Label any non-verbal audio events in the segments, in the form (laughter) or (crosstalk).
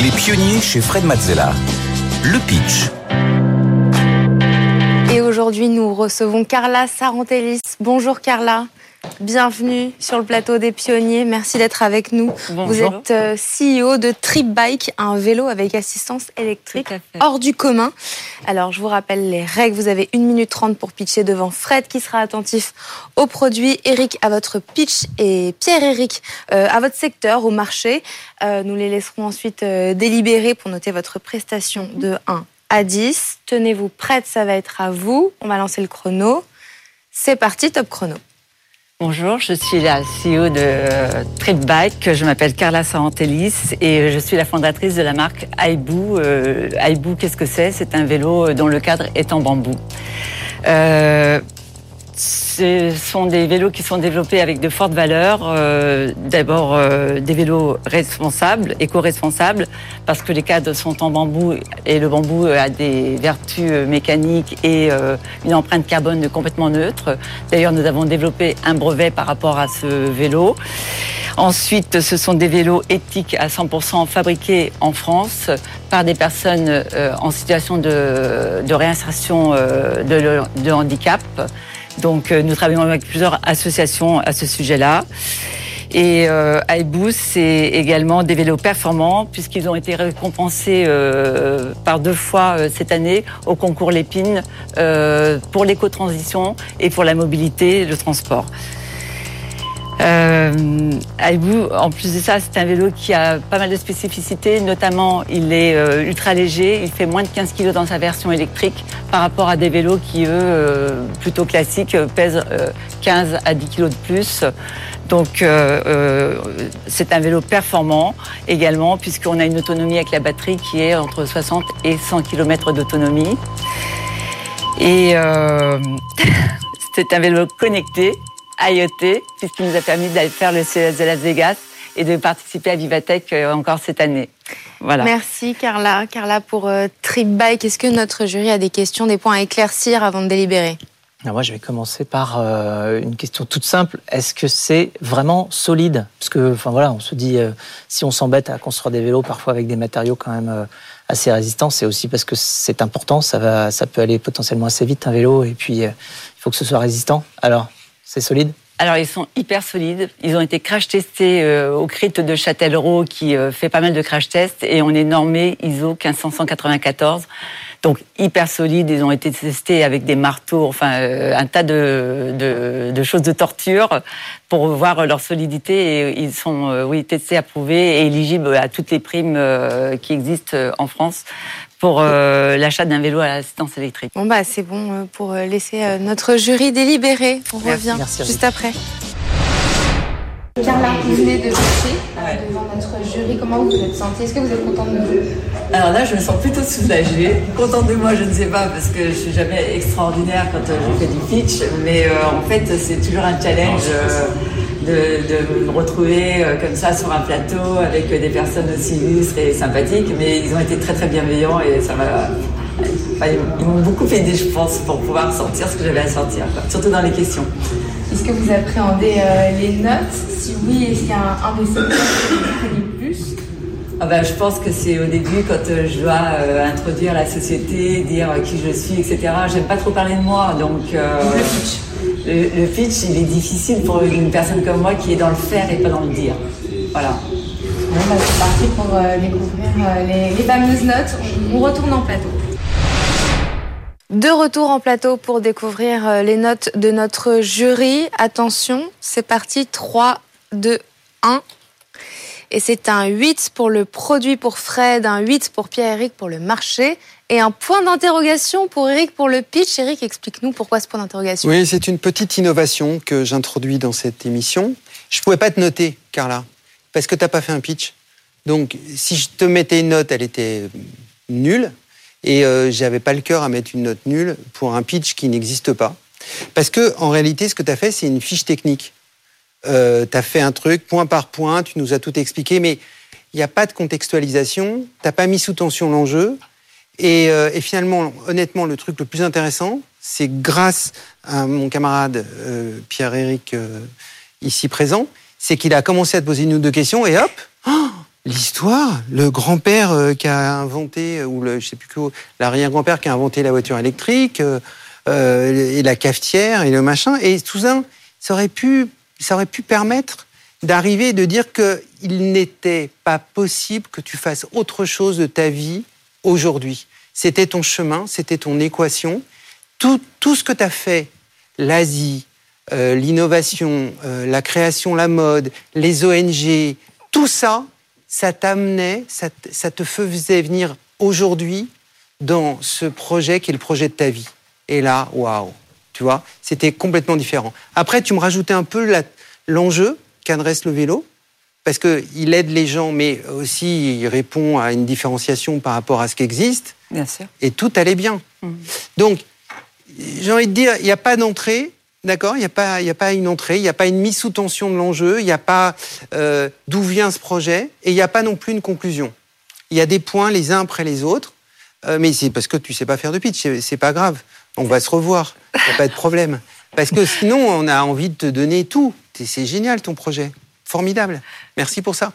Les pionniers chez Fred Mazzella. Le pitch. Et aujourd'hui, nous recevons Carla Sarantellis. Bonjour Carla. Bienvenue sur le plateau des pionniers. Merci d'être avec nous. Vous êtes euh, CEO de Trip Bike, un vélo avec assistance électrique hors du commun. Alors, je vous rappelle les règles. Vous avez 1 minute 30 pour pitcher devant Fred qui sera attentif au produit, Eric à votre pitch et Pierre-Eric euh, à votre secteur, au marché. Euh, nous les laisserons ensuite délibérer pour noter votre prestation de 1 à 10. Tenez-vous prête, ça va être à vous. On va lancer le chrono. C'est parti, top chrono. Bonjour, je suis la CEO de Trip Bike, je m'appelle Carla Sarantelis et je suis la fondatrice de la marque Aibou. Euh, Aibou, qu'est-ce que c'est? C'est un vélo dont le cadre est en bambou. Euh, ce sont des vélos qui sont développés avec de fortes valeurs. Euh, d'abord, euh, des vélos responsables, éco-responsables, parce que les cadres sont en bambou et le bambou a des vertus mécaniques et euh, une empreinte carbone complètement neutre. D'ailleurs, nous avons développé un brevet par rapport à ce vélo. Ensuite, ce sont des vélos éthiques à 100% fabriqués en France par des personnes en situation de, réinsertion de handicap. Donc euh, nous travaillons avec plusieurs associations à ce sujet-là. Et euh, c'est également des vélos performants, puisqu'ils ont été récompensés euh, par deux fois euh, cette année au concours Lépine pour l'éco-transition et pour la mobilité le transport. Euh, en plus de ça, c'est un vélo qui a pas mal de spécificités, notamment il est euh, ultra léger, il fait moins de 15 kg dans sa version électrique par rapport à des vélos qui, eux, euh, plutôt classiques, pèsent 15 à 10 kg de plus. Donc c'est un vélo performant également, puisqu'on a une autonomie avec la batterie qui est entre 60 et 100 km d'autonomie. Et (laughs) c'est un vélo connecté IoT, puisqu'il nous a permis d'aller faire le CES de Las Vegas et de participer à Vivatech euh, encore cette année. Voilà. Merci Carla. Carla pour euh, Trip Bike. Est-ce que notre jury a des questions, des points à éclaircir avant de délibérer? Moi, je vais commencer par euh, une question toute simple. Est-ce que c'est vraiment solide? Parce que, enfin voilà, on se dit, si on s'embête à construire des vélos parfois avec des matériaux quand même assez résistants, c'est aussi parce que c'est important. Ça va, ça peut aller potentiellement assez vite un vélo, et puis il faut que ce soit résistant. Alors, c'est solide alors ils sont hyper solides. Ils ont été crash testés euh, au CRIT de Châtellerault qui euh, fait pas mal de crash tests et on est normé ISO 15194. Donc hyper solides. Ils ont été testés avec des marteaux, enfin euh, un tas de, de, choses de torture pour voir leur solidité et ils sont oui testés, approuvés et éligibles à toutes les primes qui existent en France pour euh, l'achat d'un vélo à assistance électrique. Bon bah c'est bon euh, pour euh, laisser notre jury délibérer. On revient juste après. Carla, vous venez de pitcher devant notre jury. Comment vous vous êtes sentie Est-ce que vous êtes contente de vous? Alors là, je me sens plutôt soulagée. Contente de moi, je ne sais pas, parce que je suis jamais extraordinaire quand je fais du pitch. Mais en fait, c'est toujours un challenge de, me retrouver euh, comme ça sur un plateau avec des personnes aussi illustres et sympathiques, mais ils ont été très très bienveillants et ça m'a. Ils m'ont beaucoup aidé, je pense, pour pouvoir sortir ce que j'avais à sortir, surtout dans les questions. Est-ce que vous appréhendez euh, les notes? Si oui, est-ce qu'il y a un, un de ces plus? Ah ben, je pense que c'est au début quand euh, je dois introduire la société, dire qui je suis, etc. J'aime pas trop parler de moi, donc. Le pitch le, pitch, il est difficile pour une personne comme moi qui est dans le faire et pas dans le dire. Voilà. Bah, c'est parti pour euh, découvrir euh, les, fameuses notes. On, retourne en plateau. De retour en plateau pour découvrir euh, les notes de notre jury. Attention, c'est parti. 3, 2, 1. Et c'est un 8 pour le produit pour Fred, un 8 pour Pierre-Éric pour le marché et un point d'interrogation pour Eric pour le pitch. Eric, explique-nous pourquoi ce point d'interrogation. Oui, c'est une petite innovation que j'introduis dans cette émission. Je ne pouvais pas te noter, Carla, parce que tu n'as pas fait un pitch. Donc, si je te mettais une note, elle était nulle. Et euh, j'avais pas le cœur à mettre une note nulle pour un pitch qui n'existe pas. Parce que, en réalité, ce que tu as fait, c'est une fiche technique. Euh, tu as fait un truc point par point, tu nous as tout expliqué, mais il n'y a pas de contextualisation, tu n'as pas mis sous tension l'enjeu, euh, et, finalement, honnêtement, le truc le plus intéressant, c'est grâce à mon camarade euh, Pierre-Éric, euh, ici présent, c'est qu'il a commencé à te poser une ou deux questions et hop, l'histoire. Le grand-père euh, qui a inventé, ou le, je sais plus quoi, l'arrière-grand-père qui a inventé la voiture électrique, euh, euh, et la cafetière, et le machin. Et tout ça, ça aurait pu, ça aurait pu permettre d'arriver de dire qu'il n'était pas possible que tu fasses autre chose de ta vie aujourd'hui. C'était ton chemin, c'était ton équation. Tout, tout ce que tu as fait, l'Asie, l'innovation, la création, la mode, les ONG, tout ça, ça t'amenait, ça, te faisait venir aujourd'hui dans ce projet qui est le projet de ta vie. Et là, waouh, tu vois, c'était complètement différent. Après, tu me rajoutais un peu l'enjeu qu'adresse le vélo, parce qu'il aide les gens, mais aussi il répond à une différenciation par rapport à ce qui existe. Bien sûr. Et tout allait bien. Mmh. Donc, j'ai envie de dire, il n'y a pas d'entrée, D'accord Il n'y a, pas, une entrée, il n'y a pas une mise sous tension de l'enjeu, il n'y a pas euh, d'où vient ce projet, et il n'y a pas non plus une conclusion. Il y a des points les uns après les autres, euh, mais c'est parce que tu sais pas faire de pitch, c'est pas grave. On va se revoir, il n'y a pas de problème. Parce que sinon, on a envie de te donner tout. C'est génial ton projet, formidable. Merci pour ça.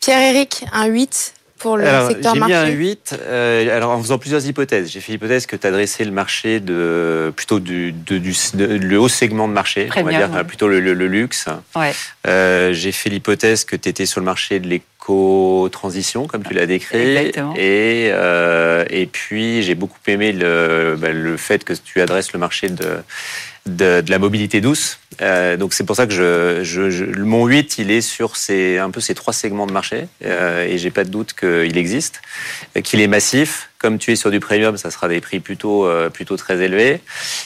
Pierre-Éric, un 8 pour le secteur marché J'ai mis un 8 euh, alors en faisant plusieurs hypothèses. J'ai fait l'hypothèse que tu adressais le marché de, plutôt du, le haut segment de marché, on va dire plutôt le, luxe. Ouais. Euh, j'ai fait l'hypothèse que tu étais sur le marché de l'éco-transition, comme tu l'as décrit. Exactement. Et, euh, et puis j'ai beaucoup aimé le, bah, le fait que tu adresses le marché de de, la mobilité douce. Euh, donc c'est pour ça que je, je, mon 8, il est sur ces, un peu ces trois segments de marché euh, et j'ai pas de doute qu'il existe, qu'il est massif, comme tu es sur du premium, ça sera des prix plutôt, euh, plutôt très élevés.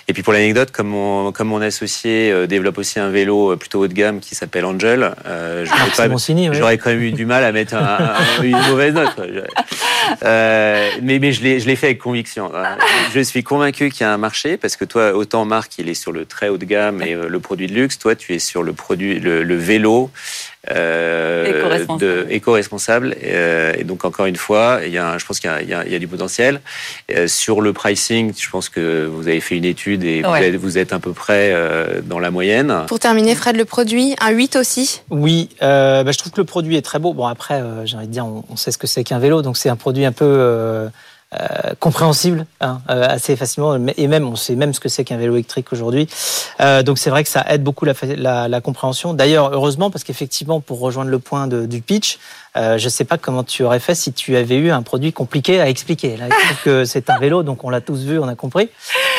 Et puis pour l'anecdote, comme mon, comme mon associé euh, développe aussi un vélo euh, plutôt haut de gamme qui s'appelle Angel, ah, j'aurais quand même eu du mal à mettre une mauvaise note. mais mais je l'ai fait avec conviction. Je suis convaincu qu'il y a un marché parce que toi, autant Marc, il est sur le très haut de gamme et le produit de luxe. Toi, tu es sur le produit, le vélo euh, éco-responsable. Euh, et donc encore une fois, il y a, je pense qu'il y, y, a du potentiel. Euh, sur le pricing, je pense que vous avez fait une étude et vous, êtes, à peu près euh, dans la moyenne. Pour terminer, Fred, le produit, un 8 aussi? Oui, bah, je trouve que le produit est très beau. Bon après, j'ai envie de dire, on, on sait ce que c'est qu'un vélo, donc c'est un produit un peu euh, compréhensible hein, euh, assez facilement et même on sait même ce que c'est qu'un vélo électrique aujourd'hui. Euh, donc c'est vrai que ça aide beaucoup la, la, la compréhension. D'ailleurs heureusement parce qu'effectivement pour rejoindre le point de, du pitch je ne sais pas comment tu aurais fait si tu avais eu un produit compliqué à expliquer. Là je trouve que (laughs) c'est un vélo donc on l'a tous vu on a compris.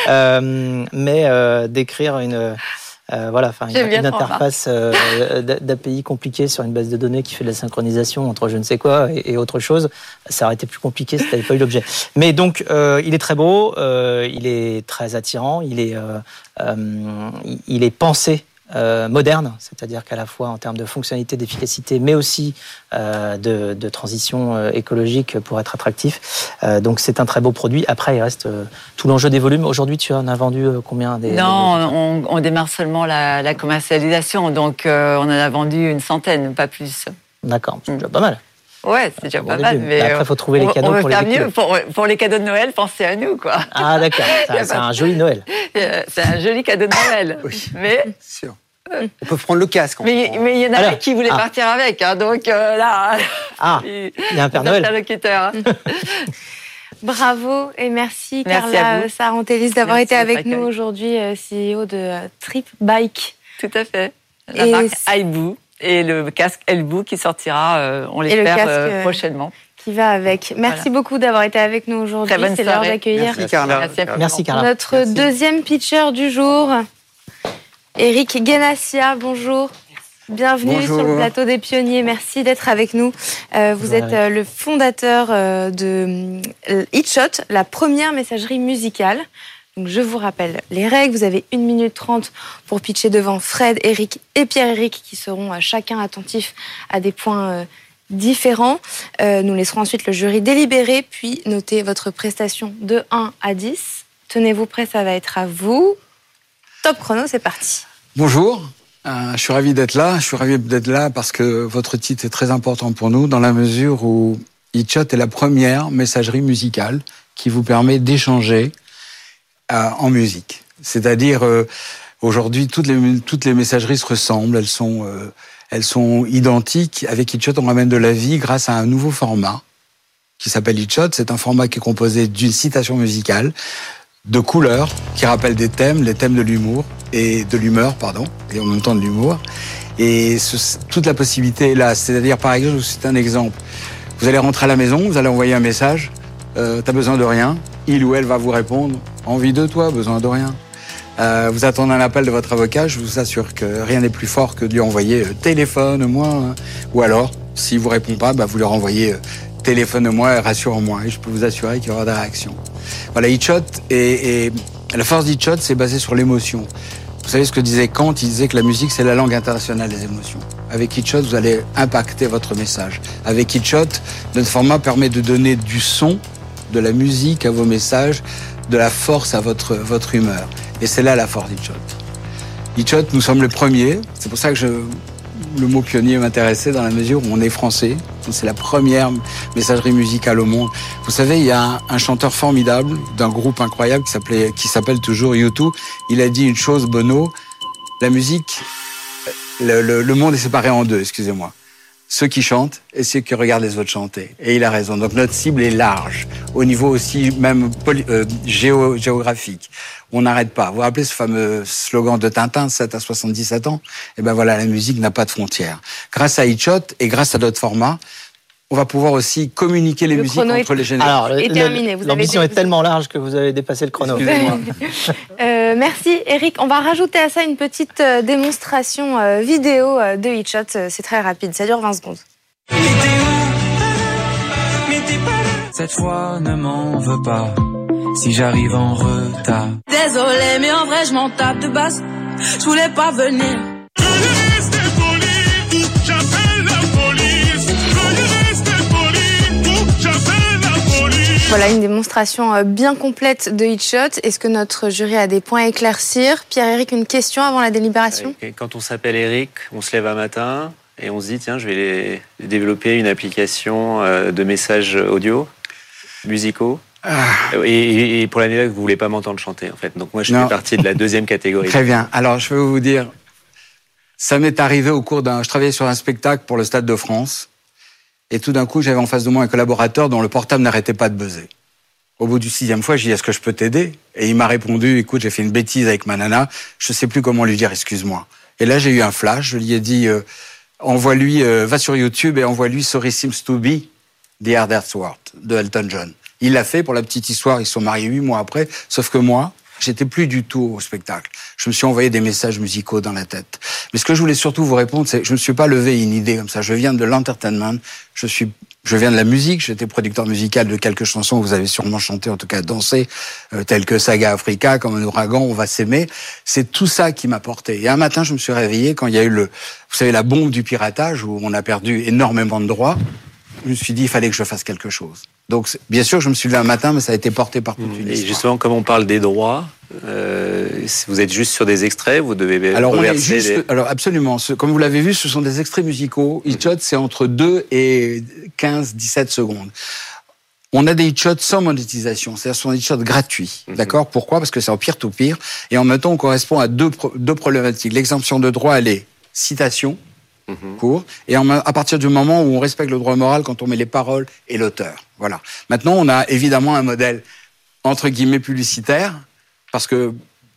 Mais d'écrire une euh, voilà, enfin, une, interface euh, (laughs) d'API compliquée sur une base de données qui fait de la synchronisation entre je ne sais quoi et, autre chose, ça aurait été plus compliqué si tu n'avais pas eu l'objet. Mais donc, euh, il est très beau, euh, il est très attirant, il est, euh, il est pensé euh, moderne, c'est-à-dire qu'à la fois en termes de fonctionnalité, d'efficacité, mais aussi euh, de, de, transition euh, écologique pour être attractif. Euh, donc c'est un très beau produit. Après, il reste tout l'enjeu des volumes. Aujourd'hui, tu en as vendu combien des, Non, on, on, démarre seulement la, la commercialisation, donc on en a vendu une centaine, pas plus. D'accord, c'est déjà pas mal. Ouais, c'est déjà pas mal. Mais après, il faut trouver les cadeaux pour les mieux. Pour, pour, les cadeaux de Noël, pensez à nous, quoi. Ah, d'accord. (laughs) C'est un joli Noël. (laughs) C'est un joli cadeau de Noël. oui. Mais. Sûr. On peut prendre le casque. Mais il y en a qui voulait ah. partir avec, hein, donc euh, là. Ah, (laughs) il y a un Père Noël. Hein. Bravo et merci, Carla Sarantelis d'avoir été avec nous aujourd'hui, euh, CEO de euh, Trip Bike. Tout à fait. La et marque Aibu et le casque Elbou qui sortira, on l'espère, prochainement qui va avec. Merci beaucoup d'avoir été avec nous aujourd'hui. C'est l'heure d'accueillir. Merci Carla. Merci, Carla. Notre deuxième pitcher du jour, Eric Guénassia, bonjour. Bienvenue sur le plateau des pionniers. Merci d'être avec nous. Euh, vous êtes euh, le fondateur euh, de Hitshot, la première messagerie musicale. Je vous rappelle les règles. Vous avez 1 minute 30 pour pitcher devant Fred, Eric et Pierre-Eric qui seront chacun attentifs à des points différents. nous laisserons ensuite le jury délibérer puis noter votre prestation de 1 à 10. Tenez-vous prêts, ça va être à vous. Top chrono, c'est parti. Bonjour, euh, je suis ravi d'être là. Je suis ravi d'être là parce que votre titre est très important pour nous dans la mesure où eChat est la première messagerie musicale qui vous permet d'échanger euh, en musique. C'est-à-dire, euh, aujourd'hui, toutes les, toutes les messageries se ressemblent. Elles sont, elles sont identiques. Avec Hitchot, on ramène de la vie grâce à un nouveau format qui s'appelle Hitchot. C'est un format qui est composé d'une citation musicale, de couleurs qui rappellent des thèmes, les thèmes de l'humour et de l'humeur, pardon, et en même temps de l'humour. Et toute la possibilité est là. C'est-à-dire, par exemple, c'est un exemple. Vous allez rentrer à la maison, vous allez envoyer un message. Euh, T'as besoin de rien. Il ou elle va vous répondre. Envie de toi, besoin de rien. Euh, vous attendez un appel de votre avocat, je vous assure que rien n'est plus fort que de lui envoyer euh, téléphone-moi. Hein. Ou alors, s'il vous répond pas, bah, vous lui renvoyez euh, téléphone-moi, rassure-moi. Et je peux vous assurer qu'il y aura des réactions. Voilà, Hitchot et, et la force d'Hitchot, c'est basé sur l'émotion. Vous savez ce que disait Kant? Il disait que la musique, c'est la langue internationale des émotions. Avec Hitchot, vous allez impacter votre message. Avec Hitchot, notre format permet de donner du son, de la musique à vos messages, de la force à votre, votre humeur. Et c'est là la force d'Hitchot. Hitchot, nous sommes les premiers. C'est pour ça que je, le mot pionnier m'intéressait dans la mesure où on est français. C'est la première messagerie musicale au monde. Vous savez, il y a un, chanteur formidable d'un groupe incroyable qui s'appelait, qui s'appelle toujours U2. Il a dit une chose, Bono. La musique, le, le monde est séparé en deux, excusez-moi ceux qui chantent et ceux qui regardent les autres chanter. Et il a raison. Donc notre cible est large, au niveau aussi même euh, géographique. On n'arrête pas. Vous vous rappelez ce fameux slogan de Tintin, 7 à 77 ans? Eh ben voilà, la musique n'a pas de frontières. Grâce à Hitchot et grâce à d'autres formats, on va pouvoir aussi communiquer les musiques entre les (laughs) générations. Alors, L'ambition est tellement large que vous avez dépassé le chrono. (laughs) euh, merci Eric. On va rajouter à ça une petite euh, démonstration euh, vidéo de Hitchot. C'est très rapide, ça dure 20 secondes. Cette fois, ne m'en veux pas si j'arrive en retard. Désolé, mais en vrai, je m'en tape de basse. Je voulais pas venir. Voilà une démonstration euh, bien complète de Hitchot. Est-ce que notre jury a des points à éclaircir? Pierre-Éric, une question avant la délibération? Quand on s'appelle Eric, on se lève un matin et on se dit tiens, je vais développer une application euh, de messages audio, musicaux. Ah. Et, pour l'année là, vous voulez pas m'entendre chanter en fait. Donc moi, je fais partie de la deuxième catégorie. Très bien. Alors je vais vous dire, ça m'est arrivé au cours d'un. Je travaillais sur un spectacle pour le Stade de France. Et tout d'un coup, j'avais en face de moi un collaborateur dont le portable n'arrêtait pas de buzzer. Au bout du sixième fois, j'ai dit, est-ce que je peux t'aider? Et il m'a répondu, écoute, j'ai fait une bêtise avec ma nana, je sais plus comment lui dire excuse-moi. Et là, j'ai eu un flash, je lui ai dit, euh, envoie-lui, euh, va sur YouTube et envoie-lui Sorry Seems to Be, The Hardest World, de Elton John. Il l'a fait pour la petite histoire, ils sont mariés huit mois après, sauf que moi, J'étais plus du tout au spectacle. Je me suis envoyé des messages musicaux dans la tête. Mais ce que je voulais surtout vous répondre, c'est que je me suis pas levé une idée comme ça. Je viens de l'entertainment. Je suis, je viens de la musique. J'étais producteur musical de quelques chansons que vous avez sûrement chantées, en tout cas dansées, euh, telles que Saga Africa, comme un ouragan, on va s'aimer. C'est tout ça qui m'a porté. Et un matin, je me suis réveillé quand il y a eu le, vous savez, la bombe du piratage où on a perdu énormément de droits. Je me suis dit, il fallait que je fasse quelque chose. Donc, bien sûr, je me suis levé un matin, mais ça a été porté par toute mmh. une Et justement, comme on parle des droits, euh, vous êtes juste sur des extraits, vous devez alors on est juste, alors absolument. comme vous l'avez vu, ce sont des extraits musicaux. Hitchot, c'est entre 2 et 15, 17 secondes. On a des hitchots sans monétisation, c'est-à-dire ce sont des hitchots gratuits. Mmh. D'accord? Pourquoi? Parce que c'est en pire-to-pire. Et en même temps, on correspond à deux, deux problématiques. L'exemption de droit, elle est citation, Mhm. court. Et à partir du moment où on respecte le droit moral, quand on met les paroles et l'auteur. Voilà. Maintenant, on a évidemment un modèle entre guillemets publicitaire, parce que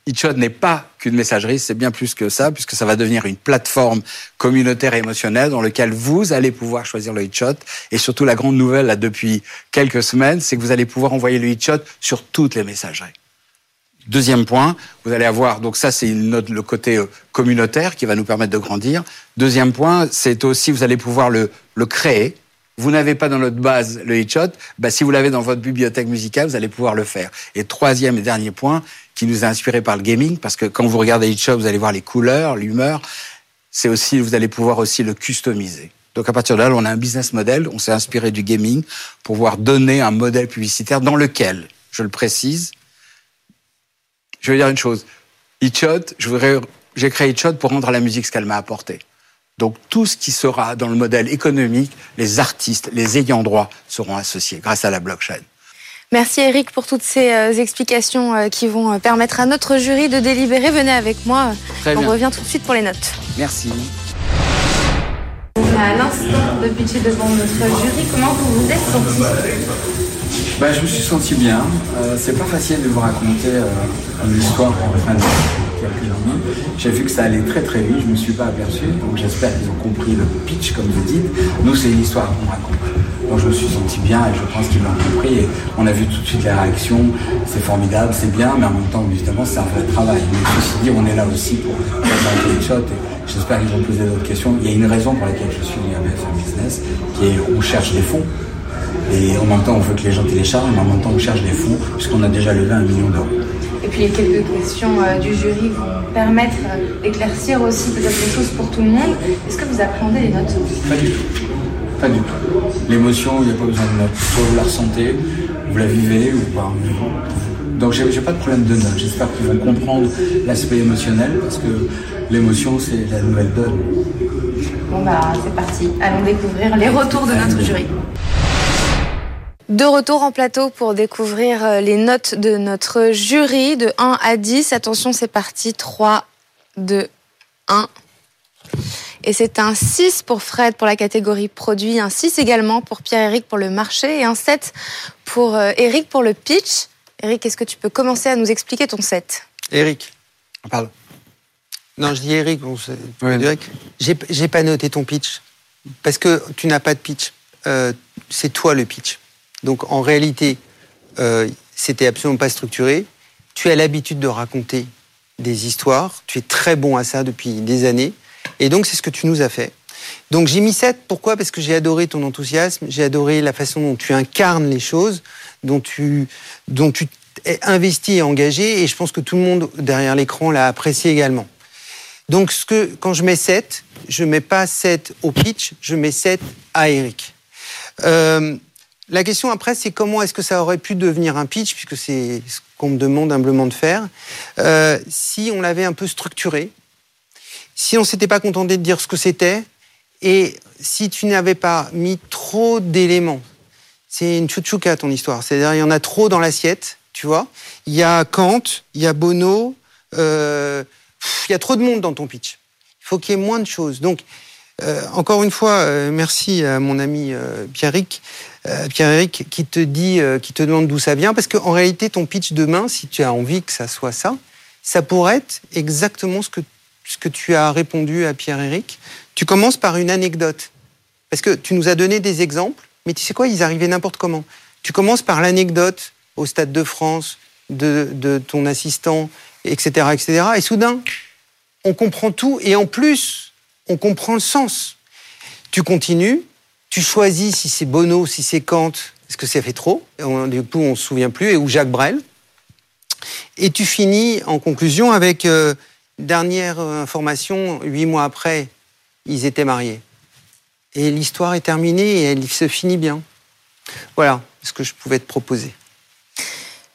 Hitchot n'est pas qu'une messagerie, c'est bien plus que ça, puisque ça va devenir une plateforme communautaire et émotionnelle dans laquelle vous allez pouvoir choisir le Hitchot. Et surtout, la grande nouvelle, là, depuis quelques semaines, c'est que vous allez pouvoir envoyer le Hitchot sur toutes les messageries. Deuxième point, vous allez avoir, donc ça c'est le côté euh, communautaire qui va nous permettre de grandir. Deuxième point, c'est aussi, vous allez pouvoir le, le créer. Vous n'avez pas dans notre base le hitshot, bah, si vous l'avez dans votre bibliothèque musicale, vous allez pouvoir le faire. Et troisième et dernier point, qui nous a inspiré par le gaming, parce que quand vous regardez hitshot, vous allez voir les couleurs, l'humeur, c'est aussi, vous allez pouvoir aussi le customiser. Donc à partir de là, on a un business model, on s'est inspiré du gaming pour pouvoir donner un modèle publicitaire dans lequel, je le précise, je veux dire une chose. Voudrais, j'ai créé Hitchot pour rendre à la musique ce qu'elle m'a apporté. Donc tout ce qui sera dans le modèle économique, les artistes, les ayants droit seront associés grâce à la blockchain. Merci Eric pour toutes ces euh, explications euh, qui vont euh, permettre à notre jury de délibérer. Venez avec moi. On revient tout de suite pour les notes. Merci. On est à l'instant de pitcher devant notre jury. Comment vous vous êtes senti? Bah, Je me suis senti bien. Euh, c'est pas facile de vous raconter euh, une histoire en fin de j'ai vu que ça allait très très vite, je ne me suis pas aperçu, donc j'espère qu'ils ont compris le pitch comme vous dites. Nous, c'est une histoire qu'on raconte. Donc je me suis senti bien et je pense qu'ils l'ont compris. Et on a vu tout de suite les réactions, c'est formidable, c'est bien, mais en même temps, évidemment, c'est un vrai travail. Mais ceci dit, on est là aussi pour faire un shot j'espère qu'ils vont poser d'autres questions. Il y a une raison pour laquelle je suis à BFM Business, qui est on cherche des fonds. Et en même temps, on veut que les gens téléchargent, mais en même temps, on cherche des fonds, puisqu'on a déjà levé un million d'euros. Et puis quelques questions euh, du jury vont permettre euh, d'éclaircir aussi peut-être des choses pour tout le monde. Est-ce que vous appréhendez les notes? Pas du tout. Pas du tout. L'émotion, il n'y a pas besoin de notes. Soit vous la ressentez, vous la vivez ou pas. Donc j'ai pas de problème de notes. J'espère qu'ils vont comprendre l'aspect émotionnel parce que l'émotion, c'est la nouvelle donne. Bon bah c'est parti. Allons découvrir les retours de notre jury. De retour en plateau pour découvrir euh, les notes de notre jury de 1 à 10. Attention, c'est parti. 3, 2, 1. Et c'est un 6 pour Fred pour la catégorie produit, un 6 également pour Pierre-Éric pour le marché et un 7 pour Eric euh, pour le pitch. Eric, est-ce que tu peux commencer à nous expliquer ton 7 Eric. Pardon. Non, je dis Eric. J'ai pas noté ton pitch parce que tu n'as pas de pitch. Euh, c'est toi le pitch. Donc en réalité, euh, c'était absolument pas structuré. Tu as l'habitude de raconter des histoires. Tu es très bon à ça depuis des années. Et donc c'est ce que tu nous as fait. Donc j'ai mis 7. Pourquoi? Parce que j'ai adoré ton enthousiasme. J'ai adoré la façon dont tu incarnes les choses, dont tu, dont tu es investi et engagé. Et je pense que tout le monde derrière l'écran l'a apprécié également. Donc ce que, quand je mets 7, je mets pas 7 au pitch, je mets 7 à Eric. Euh, la question après, c'est comment est-ce que ça aurait pu devenir un pitch, puisque c'est ce qu'on me demande humblement de faire, euh, si on l'avait un peu structuré, si on s'était pas contenté de dire ce que c'était, et si tu n'avais pas mis trop d'éléments. C'est une chouchouka ton histoire. C'est-à-dire, il y en a trop dans l'assiette, tu vois. Il y a Kant, il y a Bono, euh, il y a trop de monde dans ton pitch. Il faut qu'il y ait moins de choses. Donc, euh, encore une fois, merci à mon ami Pierrick, Pierre-Éric, qui te dit, qui te demande d'où ça vient, parce qu'en réalité, ton pitch demain, si tu as envie que ça soit ça, ça pourrait être exactement ce que, ce que tu as répondu à Pierre-Éric. Tu commences par une anecdote, parce que tu nous as donné des exemples, mais tu sais quoi, ils arrivaient n'importe comment. Tu commences par l'anecdote au Stade de France de ton assistant, etc., etc., et soudain, on comprend tout, et en plus, on comprend le sens. Tu continues, tu choisis si c'est Bono, si c'est Kant, est-ce que ça fait trop Du coup, on ne se souvient plus, ou Jacques Brel. Et tu finis en conclusion avec euh, dernière euh, information, huit mois après, ils étaient mariés. Et l'histoire est terminée et elle se finit bien. Voilà ce que je pouvais te proposer.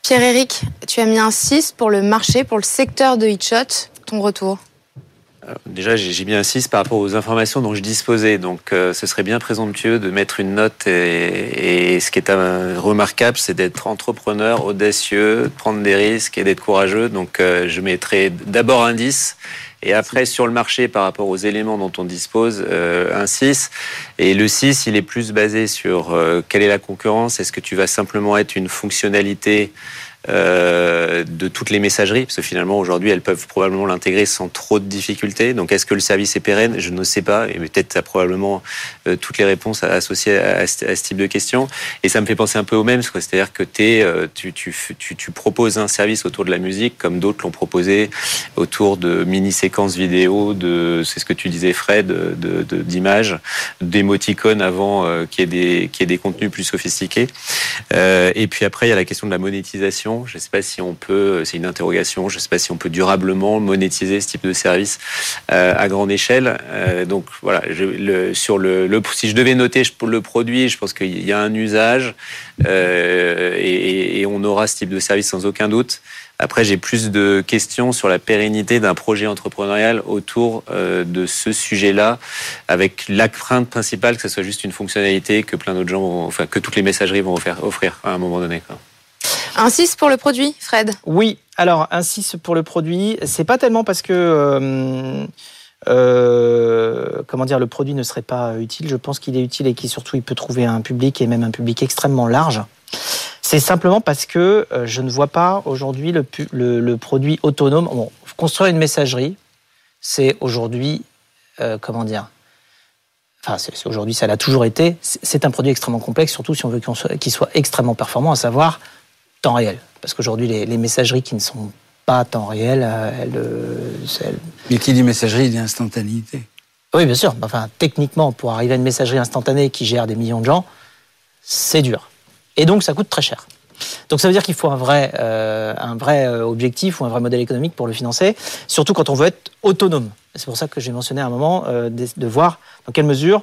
Pierre-Éric, tu as mis un 6 pour le marché, pour le secteur de Hitchot. Ton retour Déjà, j'ai un 6 par rapport aux informations dont je disposais. Donc, euh, ce serait bien présomptueux de mettre une note. Et, ce qui est remarquable, c'est d'être entrepreneur, audacieux, de prendre des risques et d'être courageux. Donc, euh, je mettrai d'abord un 10. Et après, sur le marché, par rapport aux éléments dont on dispose, euh, un 6. Et le 6, il est plus basé sur quelle est la concurrence? Est-ce que tu vas simplement être une fonctionnalité euh, de toutes les messageries, parce que finalement aujourd'hui elles peuvent probablement l'intégrer sans trop de difficultés. Donc est-ce que le service est pérenne? Je ne sais pas, et peut-être tu as probablement euh, toutes les réponses associées à, ce type de questions. Et ça me fait penser un peu au même, c'est-à-dire que es, euh, tu, tu, tu, proposes un service autour de la musique, comme d'autres l'ont proposé autour de mini-séquences vidéo, de, c'est ce que tu disais Fred, d'images, de, d'émoticônes avant qu'il y, ait des, qu'il y ait des contenus plus sophistiqués. et puis après, il y a la question de la monétisation je ne sais pas si on peut, c'est une interrogation, je ne sais pas si on peut durablement monétiser ce type de service euh, à grande échelle. Euh, donc voilà, sur le, si je devais noter le produit, je pense qu'il y a un usage euh, et, on aura ce type de service sans aucun doute. Après, j'ai plus de questions sur la pérennité d'un projet entrepreneurial autour de ce sujet-là, avec la crainte principale que ce soit juste une fonctionnalité que plein d'autres gens, enfin que toutes les messageries vont offrir à un moment donné. Un 6 pour le produit, Fred? Oui, alors un 6 pour le produit, c'est pas tellement parce que euh, euh, comment dire, le produit ne serait pas utile. Je pense qu'il est utile et qu'il surtout il peut trouver un public et même un public extrêmement large. C'est simplement parce que euh, je ne vois pas aujourd'hui le, produit autonome. Construire une messagerie, c'est aujourd'hui, comment dire, enfin, aujourd'hui, ça l'a toujours été. C'est un produit extrêmement complexe, surtout si on veut qu'il soit, extrêmement performant, à savoir temps réel. Parce qu'aujourd'hui, les, messageries qui ne sont pas temps réel, euh, elles, Mais qui dit messagerie dit instantanéité. Oui, bien sûr. Enfin, techniquement, pour arriver à une messagerie instantanée qui gère des millions de gens, c'est dur. Et donc, ça coûte très cher. Donc ça veut dire qu'il faut un vrai, euh, un vrai euh, objectif ou un vrai modèle économique pour le financer, surtout quand on veut être autonome. C'est pour ça que j'ai mentionné à un moment euh, de, voir dans quelle mesure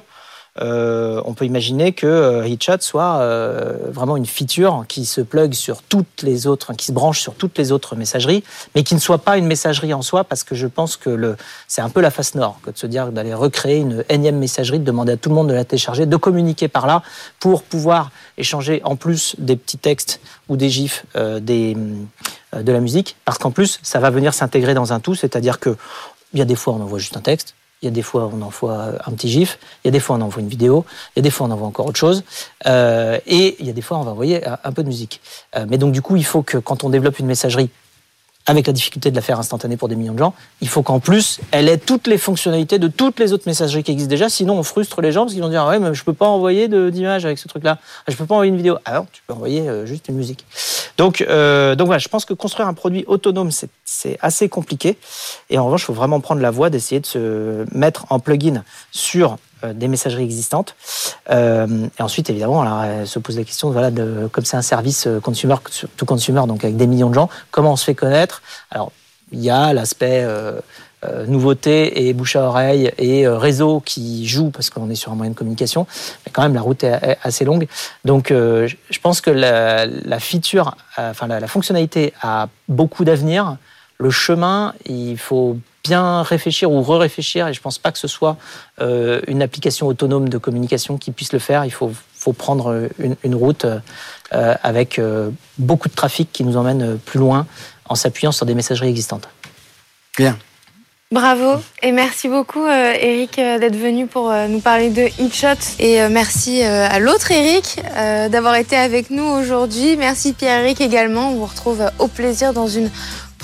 euh, on peut imaginer que euh, soit euh, vraiment une feature qui se plug sur toutes les autres, qui se branche sur toutes les autres messageries, mais qui ne soit pas une messagerie en soi, parce que je pense que c'est un peu la face nord que de se dire d'aller recréer une énième messagerie, de demander à tout le monde de la télécharger, de communiquer par là pour pouvoir échanger en plus des petits textes ou des gifs, des, de la musique, parce qu'en plus ça va venir s'intégrer dans un tout, c'est-à-dire que il y a des fois on envoie juste un texte, il y a des fois, on envoie un petit gif. Il y a des fois, on envoie une vidéo. Il y a des fois, on envoie encore autre chose. Euh, et il y a des fois, on va envoyer un peu de musique. Euh, mais donc, du coup, il faut que quand on développe une messagerie avec la difficulté de la faire instantanée pour des millions de gens, il faut qu'en plus, elle ait toutes les fonctionnalités de toutes les autres messageries qui existent déjà. Sinon, on frustre les gens parce qu'ils vont dire ah ouais, mais je peux pas envoyer d'image avec ce truc-là. Ah, je peux pas envoyer une vidéo. Alors, tu peux envoyer euh, juste une musique. Donc, euh, donc voilà, je pense que construire un produit autonome, c'est assez compliqué. Et en revanche, il faut vraiment prendre la voie d'essayer de se mettre en plugin sur des messageries existantes. Euh, et ensuite, évidemment, alors, se pose la question, voilà, comme c'est un service euh, consumer to consumer, donc avec des millions de gens, comment on se fait connaître? Alors, il y a l'aspect nouveauté et bouche à oreille et réseau qui joue parce qu'on est sur un moyen de communication, mais quand même la route est, assez longue. Donc je pense que la, feature, enfin la, fonctionnalité a beaucoup d'avenir. Le chemin, il faut bien réfléchir ou re-réfléchir, et je ne pense pas que ce soit euh, une application autonome de communication qui puisse le faire. Il faut, faut prendre une, route euh, avec euh, beaucoup de trafic qui nous emmène plus loin en s'appuyant sur des messageries existantes. Bien. Bravo et merci beaucoup Eric d'être venu pour nous parler de InShot et merci à l'autre Eric d'avoir été avec nous aujourd'hui. Merci Pierre-Eric également. On vous retrouve au plaisir dans une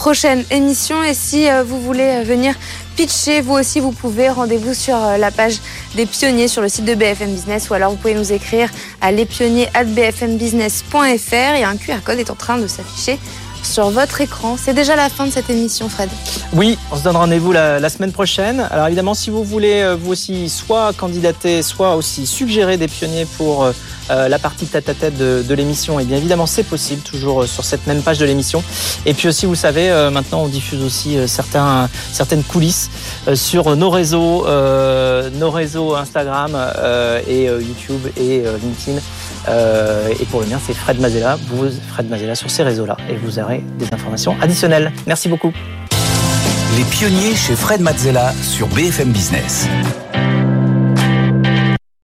prochaine émission. Et si euh, vous voulez venir pitcher, vous aussi, vous pouvez. Rendez-vous sur euh, la page des pionniers sur le site de BFM Business ou alors vous pouvez nous écrire à lespionniers.bfmbusiness.fr et un QR code est en train de s'afficher sur votre écran. C'est déjà la fin de cette émission, Fred. Oui, on se donne rendez-vous la, semaine prochaine. Alors évidemment, si vous voulez euh, vous aussi soit candidater, soit aussi suggérer des pionniers pour euh, la partie tête-à-tête de, l'émission, et bien évidemment c'est possible, toujours euh, sur cette même page de l'émission. Et puis aussi, vous savez, euh, maintenant on diffuse aussi certaines coulisses sur nos réseaux, nos réseaux Instagram et YouTube et LinkedIn. Et pour le mien, c'est Fred Mazella. Vous, Fred Mazella, sur ces réseaux-là, et vous aurez des informations additionnelles. Merci beaucoup. Les pionniers chez Fred Mazzella sur BFM Business.